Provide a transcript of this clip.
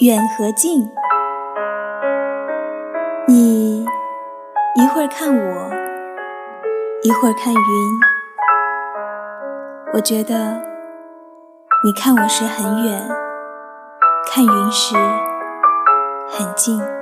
远和近。你一会儿看我一会儿看云。我觉得你看我时很远看云时很近。